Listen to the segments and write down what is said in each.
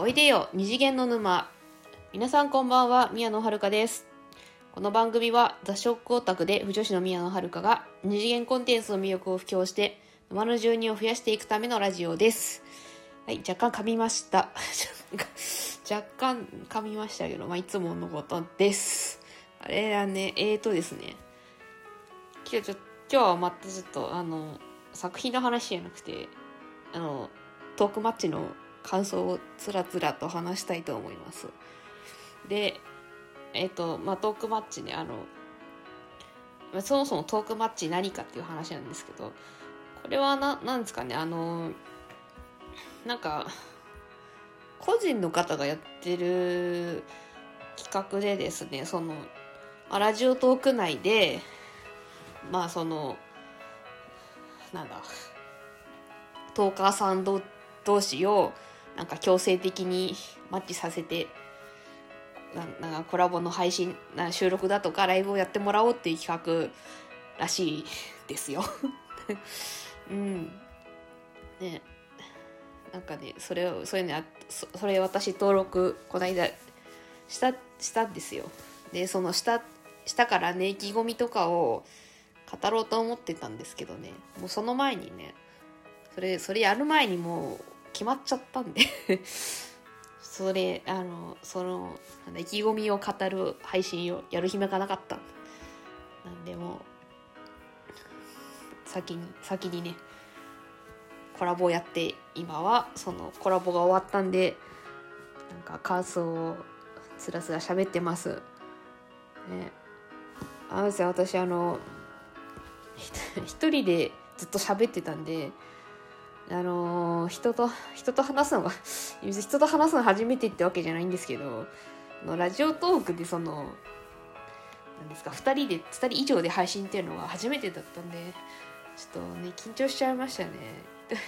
おいでよ二次元の沼。皆さんこんばんは宮野遥です。この番組は雑食オタクで不女子の宮野遥が二次元コンテンツの魅力を布教して沼の住人を増やしていくためのラジオです。はい若干噛みました。若干噛みましたけど、まあ、いつものことです。あれはねえーとですね。今日ちょ今日はまたちょっとあの作品の話じゃなくてあのトークマッチの感想をつらつらと話したいと思います。でえっ、とまあトークマッチねあのまあそもそもトークマッチ何かっていう話なんですけどこれはななんですかねあのなんか個人の方がやってる企画でですねそのラジオトーク内でまあそのなんだトーカーさん同士をなんか強制的にマッチさせてななんかコラボの配信な収録だとかライブをやってもらおうっていう企画らしいですよ。うん。ねなんかねそれをそういうのやそそれ私登録この間したしたんですよ。でそのしたしたからね意気込みとかを語ろうと思ってたんですけどねもうその前にねそれそれやる前にもう決まっちゃったんで。それあのその意気込みを語る配信をやる暇がなかった。なんでも先に先にねコラボをやって今はそのコラボが終わったんでなんか感想をつらつら喋ってます。ね。あのですね私あの一人でずっと喋ってたんであのー人と人と話すのが 人と話すの初めてってわけじゃないんですけどのラジオトークでそのなんですか2人で2人以上で配信っていうのが初めてだったんでちょっとね緊張しちゃいましたね。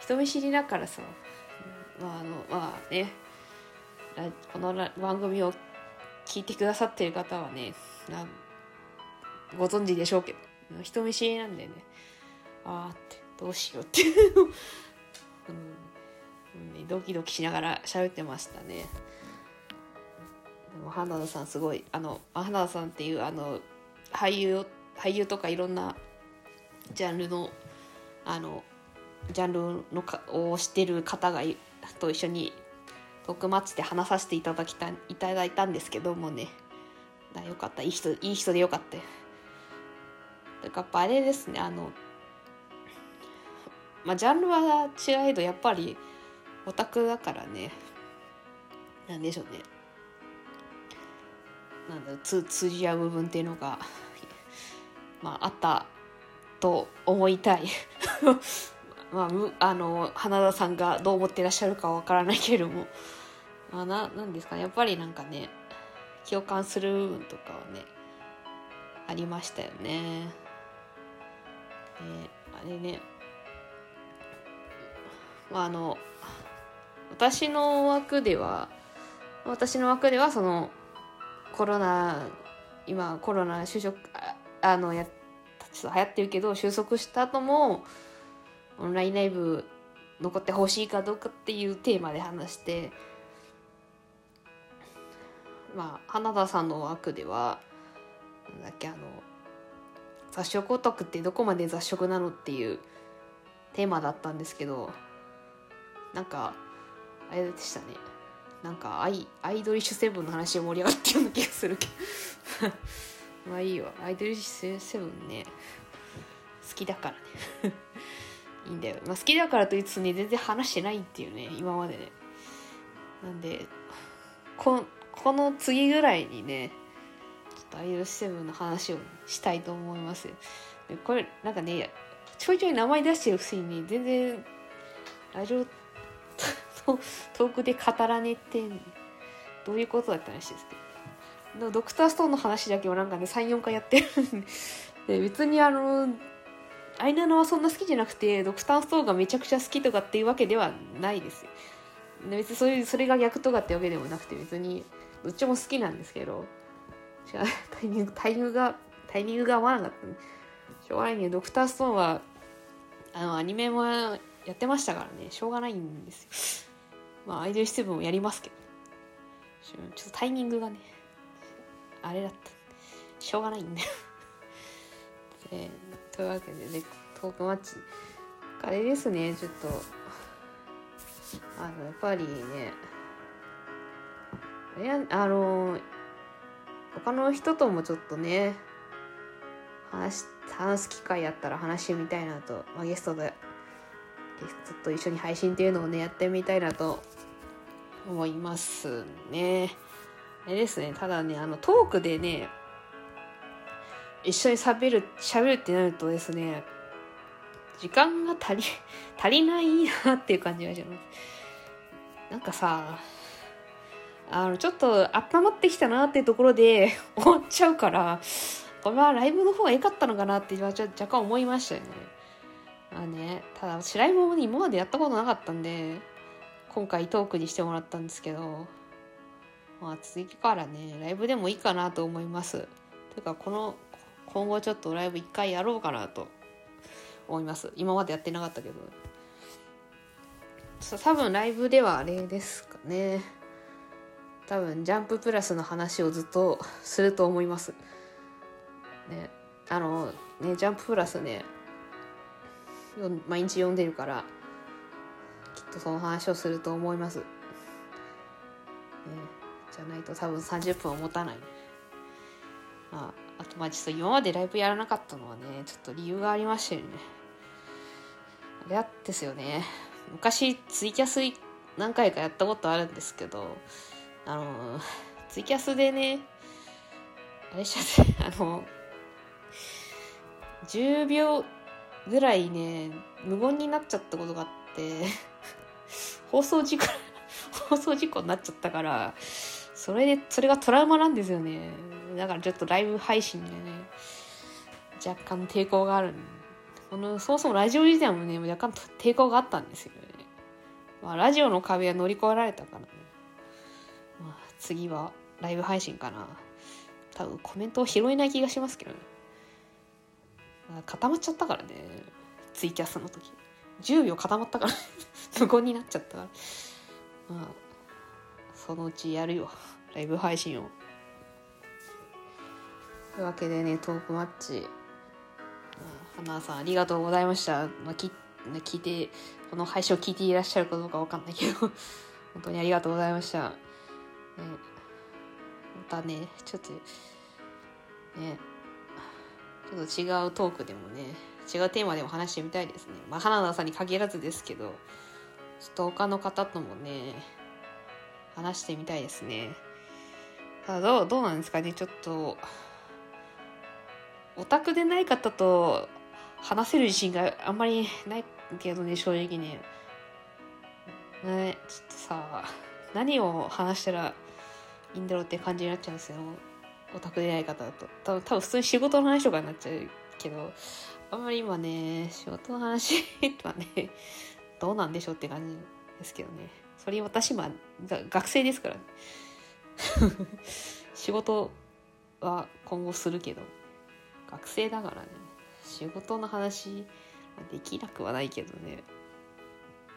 人見知りだからさまああのまあねこのラ番組を聞いてくださってる方はねご存知でしょうけど人見知りなんでねあーって。どうしようっていうの。を、うん。ね、ドキドキしながら喋ってましたね。でも花田さんすごいあの花田さんっていうあの俳優俳優とかいろんなジャンルのあのジャンルのかを知ってる方がいと一緒にトークマッチで話させていただきたいただいたんですけどもね。だよかった。いい人いい人でよかった。よだからやっぱあれですね。あのまあジャンルは違えどやっぱりオタクだからね。なんでしょうね。なんだろう通じ合う部分っていうのがまああったと思いたい。まああの花田さんがどう思ってらっしゃるかわからないけれども。まあななんですかね。やっぱりなんかね共感する部分とかはねありましたよね。えあれね。まああの私の枠では私の枠ではそのコロナ今コロナ就職あのやちょっと流行ってるけど収束した後もオンラインライブ残ってほしいかどうかっていうテーマで話してまあ花田さんの枠ではなんだっけあの雑食オタクってどこまで雑食なのっていうテーマだったんですけどなんかあれでしたね。なんかアイアイドリッシュセブンの話で盛り上がってるような気がするけど。まあいいわ。アイドリッシュセブンね。好きだからね。いいんだよ、まあ、好きだからといつつね全然話してないっていうね今までね。なんでここの次ぐらいにねちょっとアイドルセブンの話をしたいと思いますこれなんかねちょいちょい名前出してるくせにね全然ラジオトトークで語らねってどういうことだった話ですけど。ドクターストーンの話だけをなんかね34回やってるんで。別にあのアイナナはそんな好きじゃなくてドクターストーンがめちゃくちゃ好きとかっていうわけではないです別にそういうそれが逆とかってわけでもなくて別にどっちも好きなんですけど。タイミングタイミングがタイミングが合わなかったねしょうがないねドクターストーンはあのアニメもやってましたからね。しょうがないんですよ。まあアイドル7もやりますけど。ちょっとタイミングがねあれだった。しょうがないんだよ。でというわけでねトークマッチ。あれですねちょっと。あのやっぱりねいやあの他の人ともちょっとね話話す機会あったら話してみたいなと、まあ、ゲストでゲストと一緒に配信っていうのをねやってみたいなと思いますね。あれですねただねあのトークでね一緒に喋る喋るってなるとですね時間が足り 足りないなっていう感じがします。なんかさあのちょっと温まってきたなっていうところで 終わっちゃうからこれはライブの方が良かったのかなって若干思いましたよね。まあね、ただ私ライブも、ね、今までやったことなかったんで今回トークにしてもらったんですけどまあ次からねライブでもいいかなと思います。というかこの今後ちょっとライブ一回やろうかなと思います。今までやってなかったけど。多分ライブではあれですかね。多分ジャンププラスの話をずっとすると思います。ね。あのねジャンププラスね毎日読んでるからきっとその話をすると思います、ね、じゃないと多分30分は持たない。まああとまあちょっと今までライブやらなかったのはねちょっと理由がありましてね。あれですよね。昔ツイキャス何回かやったことあるんですけどあのツイキャスでねあれしちゃってあの10秒ぐらいね無言になっちゃったことがあって 放送事故 放送事故になっちゃったからそれでそれがトラウマなんですよね。だからちょっとライブ配信でね若干抵抗がある。このそもそもラジオ自体もね若干抵抗があったんですよね、まあ、ラジオの壁は乗り越えられたからね、まあ、次はライブ配信かな。多分コメントを拾えない気がしますけどね。固まっちゃったからね。ツイキャスの時。10秒固まったから。無言になっちゃった。からまあそのうちやるよ。ライブ配信を。というわけでねトークマッチ。花さんありがとうございました、まあ、き聞いてこの配信を聞いていらっしゃるかどうかわかんないけど。本当にありがとうございました、ね、またねちょっとね。ちょっと違うトークでもね違うテーマでも話してみたいですね。まあ花田さんに限らずですけどちょっと他の方ともね話してみたいですね。ただどうどうなんですかね。ちょっとオタクでない方と話せる自信があんまりないけどね正直ね。ねちょっとさ何を話したらいいんだろうって感じになっちゃうんですよ。オタクでない方だと。多分多分普通に仕事の話とかになっちゃうけどあんまり今ね仕事の話はねどうなんでしょうって感じですけどね。それ私今学生ですからね。仕事は今後するけど学生だからね。仕事の話できなくはないけどね。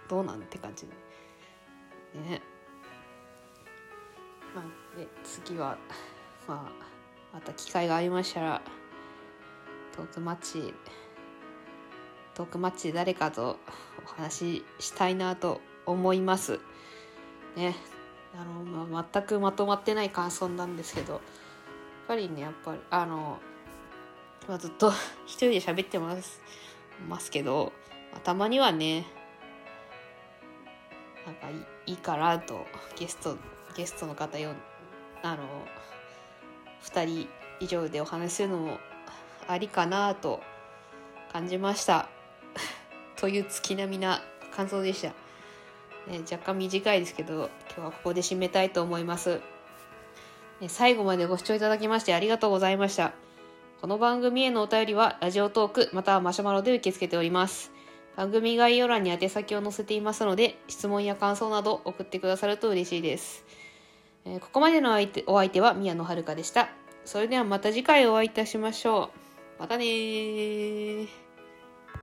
どうなんって感じね。まあで次はまあまた機会がありましたらトークマッチトークマッチで誰かとお話ししたいなと思います。ね。あの、まあ、全くまとまってない感想なんですけどやっぱりねやっぱりあの、まあ、ずっと 一人で喋ってますますけど、まあ、たまにはねなんかいいかなとゲストゲストの方よあの2人以上でお話しするのもありかなと感じました。という月並みな感想でした、ね、若干短いですけど今日はここで締めたいと思います、ね、最後までご視聴いただきましてありがとうございました。この番組へのお便りはラジオトークまたはマシュマロで受け付けております。番組概要欄に宛先を載せていますので質問や感想など送ってくださると嬉しいです。えここまでの相手お相手は宮野遥でした。それではまた次回お会いいたしましょう。またね